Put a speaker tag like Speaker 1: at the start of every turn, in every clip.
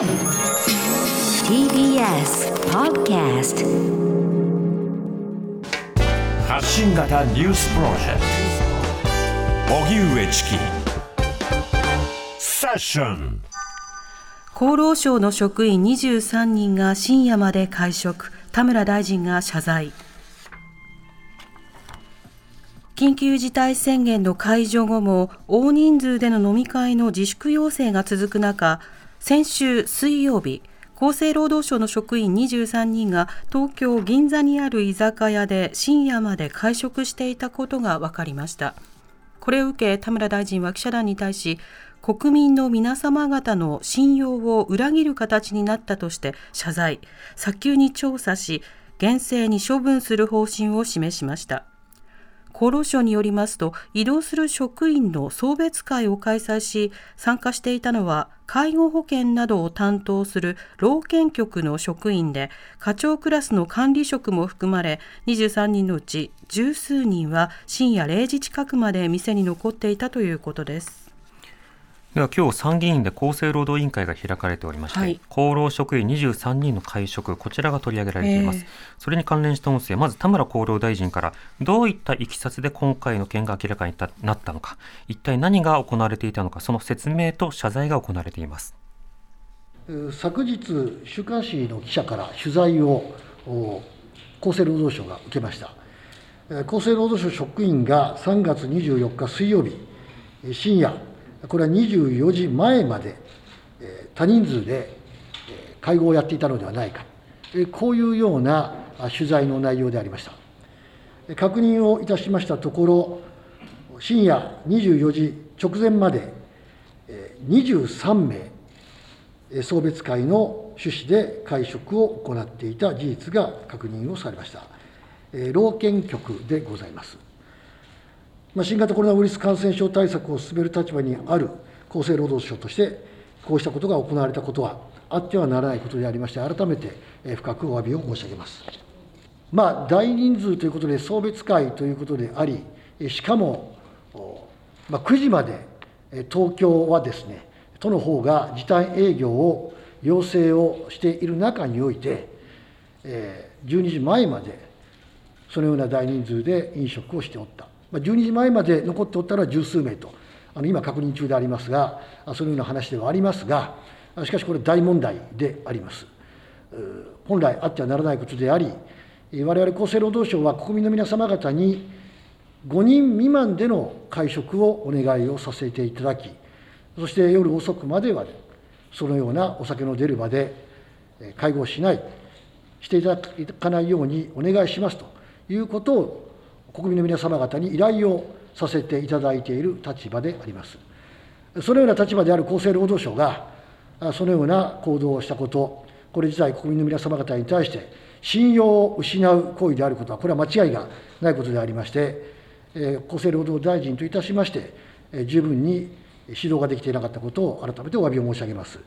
Speaker 1: TBS Podcast
Speaker 2: 発信型ニュースプロジェクト。荻上チキ。セッション。
Speaker 3: 厚労省の職員23人が深夜まで会食。田村大臣が謝罪。緊急事態宣言の解除後も大人数での飲み会の自粛要請が続く中先週水曜日厚生労働省の職員23人が東京銀座にある居酒屋で深夜まで会食していたことが分かりました。これを受け田村大臣は記者団に対し国民の皆様方の信用を裏切る形になったとして謝罪。早急に調査し厳正に処分する方針を示しました。厚労省によりますと移動する職員の送別会を開催し参加していたのは介護保険などを担当する老健局の職員で課長クラスの管理職も含まれ23人のうち十数人は深夜0時近くまで店に残っていたということです。
Speaker 4: では今日参議院で厚生労働委員会が開かれておりまして、はい、厚労職員23人の会食こちらが取り上げられています、えー、それに関連した音声まず田村厚労大臣からどういったいきさつで今回の件が明らかになったのか一体何が行われていたのかその説明と謝罪が行われています。
Speaker 5: 昨日週刊誌の記者から取材を厚生労働省が受けました。厚生労働省職員が3月24日水曜日深夜これは24時前まで多人数で会合をやっていたのではないか、こういうような取材の内容でありました。確認をいたしましたところ、深夜24時直前まで23名、送別会の趣旨で会食を行っていた事実が確認をされました。老健局でございます。まあ、新型コロナウイルス感染症対策を進める立場にある厚生労働省として、こうしたことが行われたことはあってはならないことでありまして、改めて深くお詫びを申し上げます。まあ、大人数ということで、送別会ということであり、しかも、まあ、9時まで東京はですね、都の方が時短営業を要請をしている中において、12時前までそのような大人数で飲食をしておった。ま12時前まで残っておったのは十数名と、あの今確認中でありますが、そのような話ではありますが、しかしこれ大問題であります。本来あってはならないことであり、我々厚生労働省は国民の皆様方に5人未満での会食をお願いをさせていただき、そして夜遅くまでは、そのようなお酒の出る場で会合しない、していただかないようにお願いしますということを国民の皆様方に依頼をさせていただいている立場であります。そのような立場である厚生労働省が、そのような行動をしたこと、これ自体、国民の皆様方に対して、信用を失う行為であることは、これは間違いがないことでありまして、厚生労働大臣といたしまして、十分に指導ができていなかったことを改めてお詫びを申し上げます。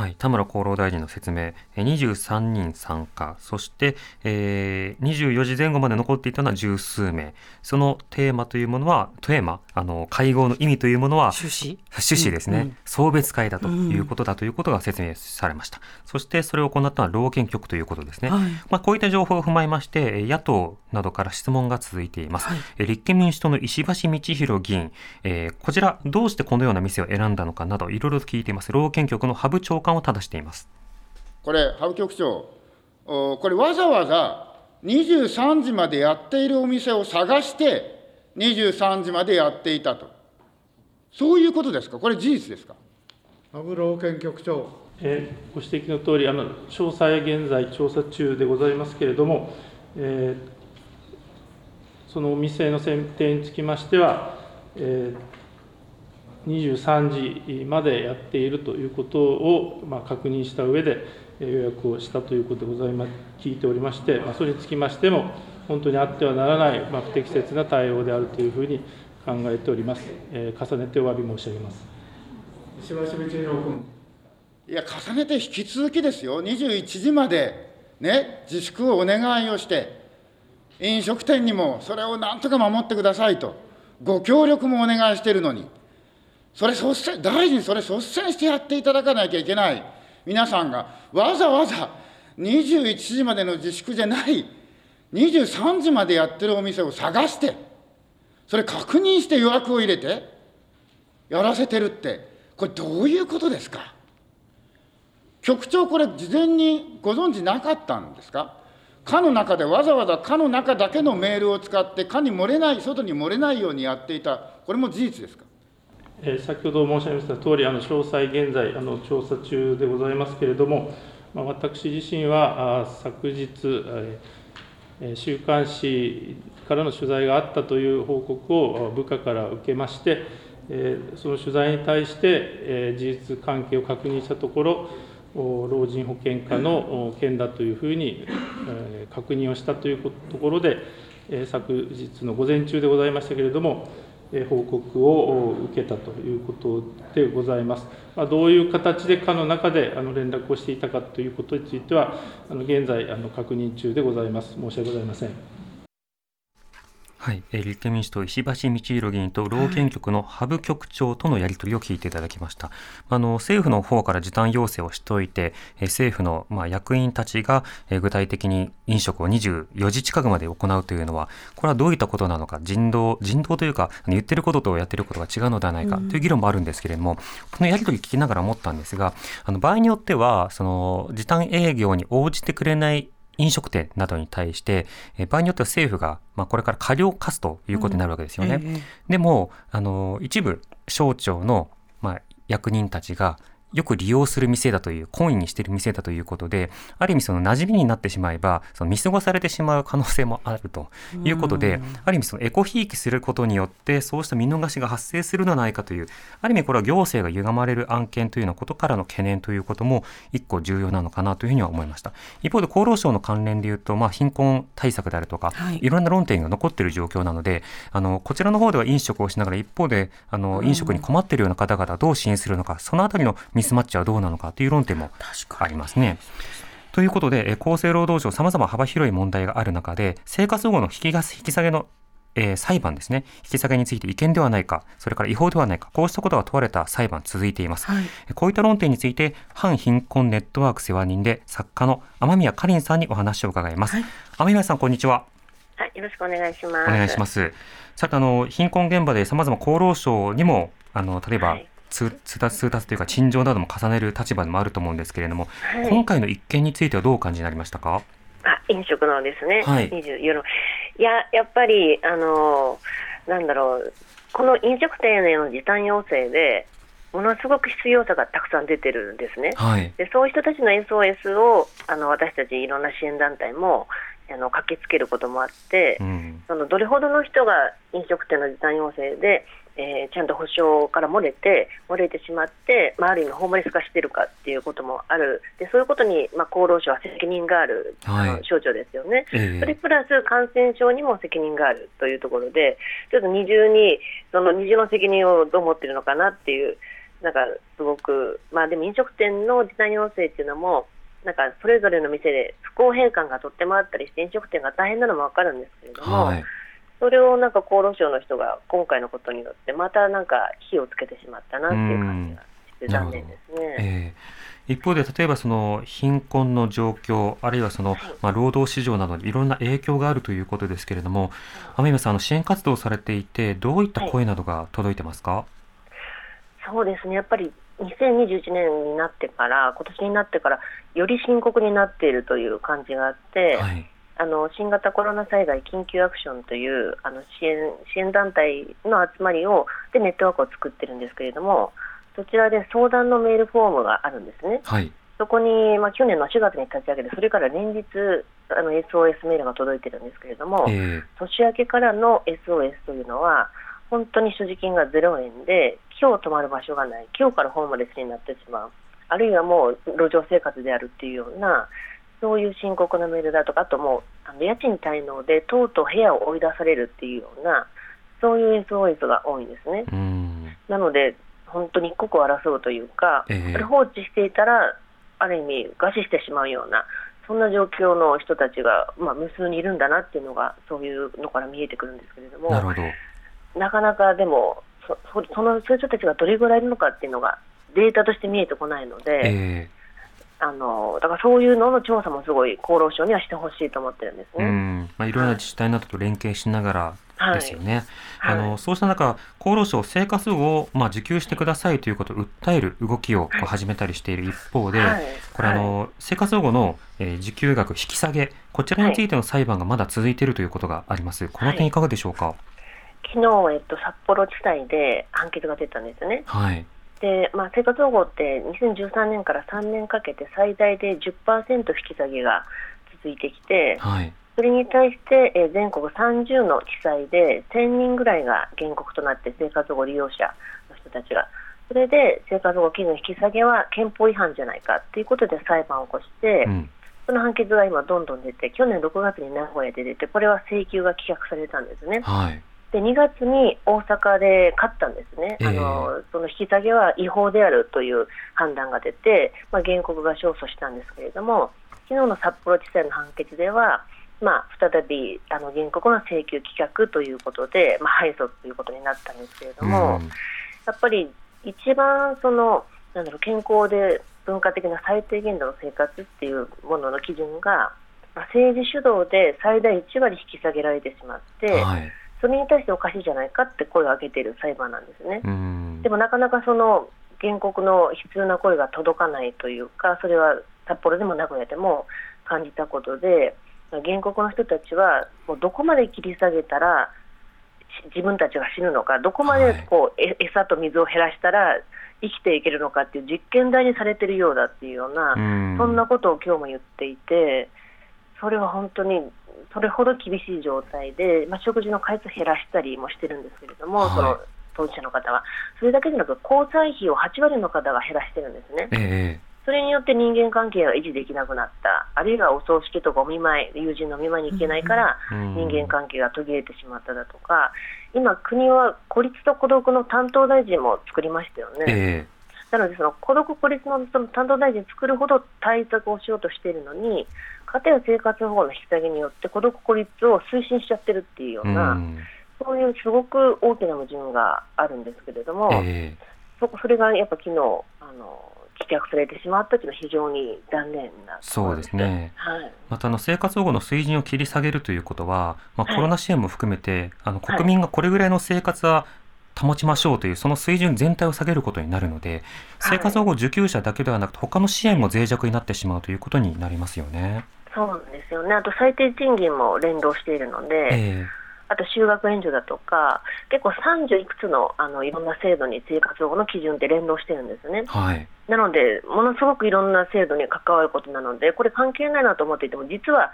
Speaker 4: はい、田村厚労大臣の説明、23人参加、そして、えー、24時前後まで残っていたのは十数名、そのテーマというものは、テーマ、あの会合の意味というものは、
Speaker 3: 趣旨？
Speaker 4: 趣旨ですね、うんうん、送別会だということだということが説明されました。うん、そしてそれを行ったのは老健局ということですね。はい、まあ、こういった情報を踏まえまして、野党などから質問が続いています。はい、立憲民主党の石橋道弘議員、えー、こちら、どうしてこのような店を選んだのかなど、いろいろと聞いています。老健局の羽生長官を正しています
Speaker 6: これ、羽生局長、これ、わざわざ23時までやっているお店を探して、23時までやっていたと、そういうことですか、これ、事実ですか？
Speaker 5: 羽生老健局長。
Speaker 7: えー、ご指摘のとおり、あの詳細現在調査中でございますけれども、えー、そのお店の選定につきましては、えー23時までやっているということを、まあ、確認した上で予約をしたということでございます聞いておりまして、まあ、それにつきましても、本当にあってはならない、まあ、不適切な対応であるというふうに考えております。えー、重ねてお詫び申し上げます。
Speaker 5: 石橋道弘君。
Speaker 6: いや、重ねて引き続きですよ、21時まで、ね、自粛をお願いをして、飲食店にもそれをなんとか守ってくださいと、ご協力もお願いしているのに。それ率先、大臣、それ率先してやっていただかなきゃいけない。皆さんが、わざわざ21時までの自粛じゃない、23時までやってるお店を探して、それ確認して予約を入れて、やらせてるって、これ、どういうことですか？局長、これ、事前にご存知なかったんですか？課の中でわざわざ課の中だけのメールを使って課に漏れない外に漏れないようにやっていたこれも事実ですか？
Speaker 7: 先ほど申し上げました通りあり詳細現在あの調査中でございますけれども、まあ、私自身はあ昨日、え週刊誌からの取材があったという報告を部下から受けまして、えその取材に対して、え事実関係を確認したところ老人保険課の件だというふうに確認をしたというところで、昨日の午前中でございましたけれども、報告を受けたということでございます。どういう形で課の中で連絡をしていたかということについては、現在確認中でございます。申し訳ございません。
Speaker 4: はい、えー、立憲民主党石橋道弘議員と老健局の羽生局長とのやり取りを聞いていただきました。あの政府の方から時短要請をしておいて、えー、政府のまあ役員たちが、えー、具体的に飲食を24時近くまで行うというのは、これはどういったことなのか、人道人道というか言ってることとやってることが違うのではないかという議論もあるんですけれども、うん、このやり取り聞きながら思ったんですが、あの場合によってはその時短営業に応じてくれない飲食店などに対して、え場合によっては政府が、まあ、これから過料を課すということになるわけですよね。うんええ、でもあの一部省庁の、まあ、役人たちがよく利用する店だという、懇意にしている店だということで、ある意味その馴染みになってしまえば、その見過ごされてしまう可能性もあるということで、ある意味そのエコひいきすることによって、そうした見逃しが発生するのではないかという、ある意味これは行政が歪まれる案件というようなことからの懸念ということも一個重要なのかなというふうには思いました。一方で厚労省の関連でいうと、まあ、貧困対策であるとか、はい、いろんな論点が残っている状況なので、あの、こちらの方では飲食をしながら、一方で、あの、飲食に困っているような方々をどう支援するのか、そのあたりのミスマッチはどうなのかかという論点もありますね。ということで、厚生労働省、さまざま幅広い問題がある中で、生活保護の引き引き下げのえー、裁判ですね、引き下げについて違憲ではないか、それから違法ではないか、こうしたことが問われた裁判続いています。はい、こういった論点について、反貧困ネットワーク世話人で作家の雨宮かりんさんにお話を伺います。はい、雨宮さん、こんにちは。
Speaker 8: はい、よろしくお願いします。
Speaker 4: お願いします。さて、あの、貧困現場でさまざま厚労省にも、あの、例えば、はい通達通達というか陳情なども重ねる立場でもあると思うんですけれども、はい、今回の一件についてはどうお感じになりましたか？
Speaker 8: あ飲食のですね、はい、24のいややっぱりあのなんだろう。この飲食店への時短要請でものすごく必要さがたくさん出てるんですね、はい、でそういう人たちの SOS をあの私たちいろんな支援団体もあの駆けつけることもあって、うん、そのどれほどの人が飲食店の時短要請でえー、ちゃんと保証から漏れて漏れてしまって、まあ、ある意味ホームレス化しているかっていうこともある。でそういうことに、まあ、厚労省は責任がある、はい、あの省庁ですよね、えー、それプラス感染症にも責任があるというところでちょっと二重にその二重の責任をどう思っているのかなっていうなんかすごく、まあ、でも飲食店の時短要請っていうのもなんかそれぞれの店で不公平感がとってもあったりして飲食店が大変なのも分かるんですけれども。はいそれをなんか厚労省の人が今回のことによってまたなんか火をつけてしまったなっていう感じがして残念ですね。え
Speaker 4: ー、一方で例えばその貧困の状況あるいはその、まあ、労働市場などにいろんな影響があるということですけれども、雨宮さんあの支援活動されていてどういった声などが届いてますか、はい、
Speaker 8: そうですね。やっぱり2021年になってから今年になってからより深刻になっているという感じがあって、はいあの新型コロナ災害緊急アクションというあの支援支援団体の集まりをでネットワークを作ってるんですけれどもそちらで相談のメールフォームがあるんですね。はいそこに、まあ、去年の4月に立ち上げて、それから連日あの SOS メールが届いてるんですけれども、えー、年明けからの SOS というのは、本当に所持金が0円で、今日泊まる場所がない、今日からホームレスになってしまう、あるいはもう路上生活であるっていうような、そういう深刻なメールだとか、あともうあの家賃滞納でとうとう部屋を追い出されるっていうような、そういう SOS が多いんですね。なので、本当に一刻を争うというか、えー、放置していたら、ある意味、餓死してしまうような、そんな状況の人たちが、まあ、無数にいるんだなっていうのが、そういうのから見えてくるんですけれども、なかなかでも、そそのそういう人たちがどれぐらいいるのかっていうのがデータとして見えてこないので、えー、あのだからそういうのの調査もすごい厚労省にはしてほしいと思ってるんですね。うん
Speaker 4: まあ、いろいろな自治体などと連携しながらですよね。はい、あのそうした中、厚労省、生活保護を、まあ、受給してくださいということを訴える動きを始めたりしている一方で、はい、これあの、生活保護の、えー、受給額引き下げ、こちらについての裁判がまだ続いているということがあります。この点いかがでしょうか？
Speaker 8: 昨日、えっと、札幌地裁で判決が出たんですね。はいでまあ、生活保護って2013年から3年かけて最大で10%引き下げが続いてきて、はい、それに対して、え全国30の地裁で1000人ぐらいが原告となって生活保護利用者の人たちがそれで生活保護基準引き下げは憲法違反じゃないかということで裁判を起こして、うん、その判決が今どんどん出て去年6月に名古屋で出てこれは請求が棄却されたんですね。はいで2月に大阪で勝ったんですね、えー、あのその引き下げは違法であるという判断が出て、まあ、原告が勝訴したんですけれども、昨日の札幌地裁の判決では、まあ、再びあの原告の請求棄却ということで、まあ、敗訴ということになったんですけれども、うん、やっぱり一番そのなんだろう健康で文化的な最低限度の生活っていうものの基準が、まあ、政治主導で最大1割引き下げられてしまって、はい、それに対しておかしいじゃないかって声を上げている裁判なんですね。でもなかなかその原告の必要な声が届かないというか、それは札幌でも名古屋でも感じたことで、原告の人たちはもうどこまで切り下げたら自分たちが死ぬのか、どこまでこう、はい、餌と水を減らしたら生きていけるのかっていう実験台にされてるようだっていうような、うそんなことを今日も言っていて、それは本当にそれほど厳しい状態で、まあ、食事の回数減らしたりもしてるんですけれども、はい、その当事者の方は、それだけでなく、交際費を8割の方が減らしてるんですね。えーそれによって人間関係が維持できなくなった、あるいはお葬式とかお見舞い、友人のお見舞いに行けないから、人間関係が途切れてしまっただとか、今、国は孤立と孤独の担当大臣も作りましたよね。えー、なので、その孤独・孤立のその担当大臣作るほど対策をしようとしているのに、家庭生活保護の引き下げによって孤独・孤立を推進しちゃってるっていうような、うそういうすごく大きな矛盾があるんですけれども、えー、そそれがやっぱ昨日あの棄却されてしまったというのは非常に残念な
Speaker 4: そうですね、はい、またあの生活保護の水準を切り下げるということは、まあ、コロナ支援も含めて、はい、あの国民がこれぐらいの生活は保ちましょうというその水準全体を下げることになるので生活保護受給者だけではなくて他の支援も脆弱になってしまうということになりますよね。
Speaker 8: そうなんですよねあと最低賃金も連動しているので、えーあと就学援助だとか、結構30いくつのあのいろんな制度に生活保護の基準って連動してるんですね。はい、なので、ものすごくいろんな制度に関わることなので、これ関係ないなと思っていても、実は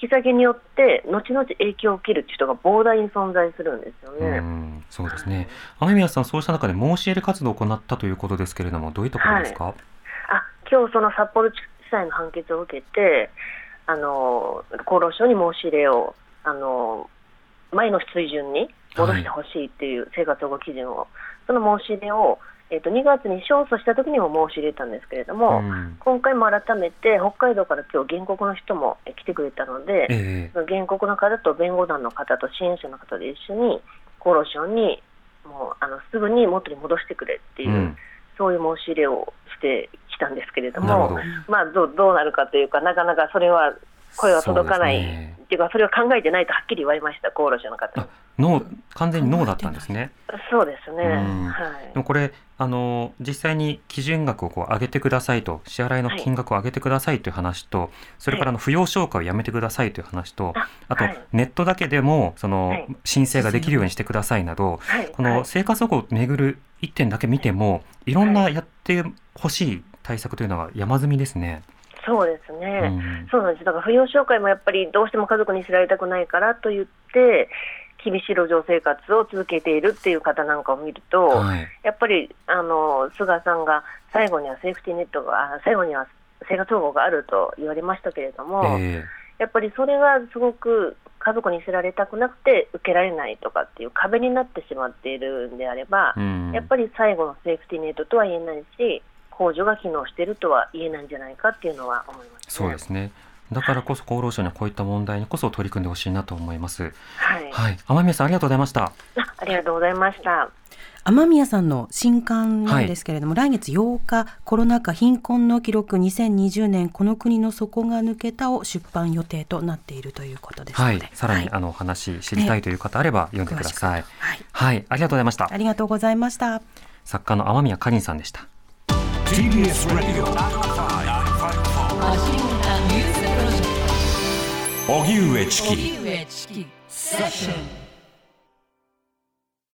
Speaker 8: 引き下げによって、後々影響を受ける人が膨大に存在するんですよね。う
Speaker 4: そうですね。雨宮さん、そうした中で申し入れ活動を行ったということですけれども、どういうところですか、はい、
Speaker 8: あ今日その札幌地裁の判決を受けて、あの厚労省に申し入れをあの前の水準に戻してほしいっていう生活保護基準を、はい、その申し入れを、えー、と2月に勝訴した時にも申し入れたんですけれども、うん、今回も改めて北海道から今日原告の人も来てくれたので、えー、原告の方と弁護団の方と支援者の方で一緒に厚労省にもうあのすぐに元に戻してくれっていう、うん、そういう申し入れをしてきたんですけれども、まあどどうなるかというかなかなかそれは声は届かない、ね、っていうか、それを考えてないとはっきり言われました、厚労省の方。
Speaker 4: ノー完全にノーだったんですね。
Speaker 8: そうですね、はい、
Speaker 4: でもこれあの、実際に基準額をこう上げてくださいと、支払いの金額を上げてくださいという話と、はい、それからあの扶養消化をやめてくださいという話と、あと、ネットだけでもその、申請ができるようにしてくださいなど、この生活保護をめぐる一点だけ見ても、いろんなやってほしい対策というのは山積みですね。
Speaker 8: そうですね、うん、そうなんです。だから扶養紹介もやっぱりどうしても家族に知られたくないからと言って、厳しい路上生活を続けているっていう方なんかを見ると、はい、やっぱりあの菅さんが最後にはセーフティーネットが、最後には生活保護があると言われましたけれども、えー、やっぱりそれがすごく家族に知られたくなくて受けられないとかっていう壁になってしまっているんであれば、うん、やっぱり最後のセーフティーネットとは言えないし、控除が機能しているとは言えないんじゃないかっていうのは思います、ね、
Speaker 4: そうですね。だからこそ厚労省にはこういった問題にこそ取り組んでほしいなと思います。
Speaker 8: はい。
Speaker 4: はい。天宮さんありがとうございました。あ
Speaker 8: ありがとうございました。
Speaker 3: 雨宮さんの新刊なんですけれども、はい、来月8日コロナ禍貧困の記録2020年この国の底が抜けたを出版予定となっているということです
Speaker 4: はい、さらに、あの話知りたいという方あれば読んでください、はい、はい、ありがとうございました。
Speaker 3: ありがとうございました。
Speaker 4: 作家の雨宮かりんさんでした TBS ラディオ荻上チキ。セッション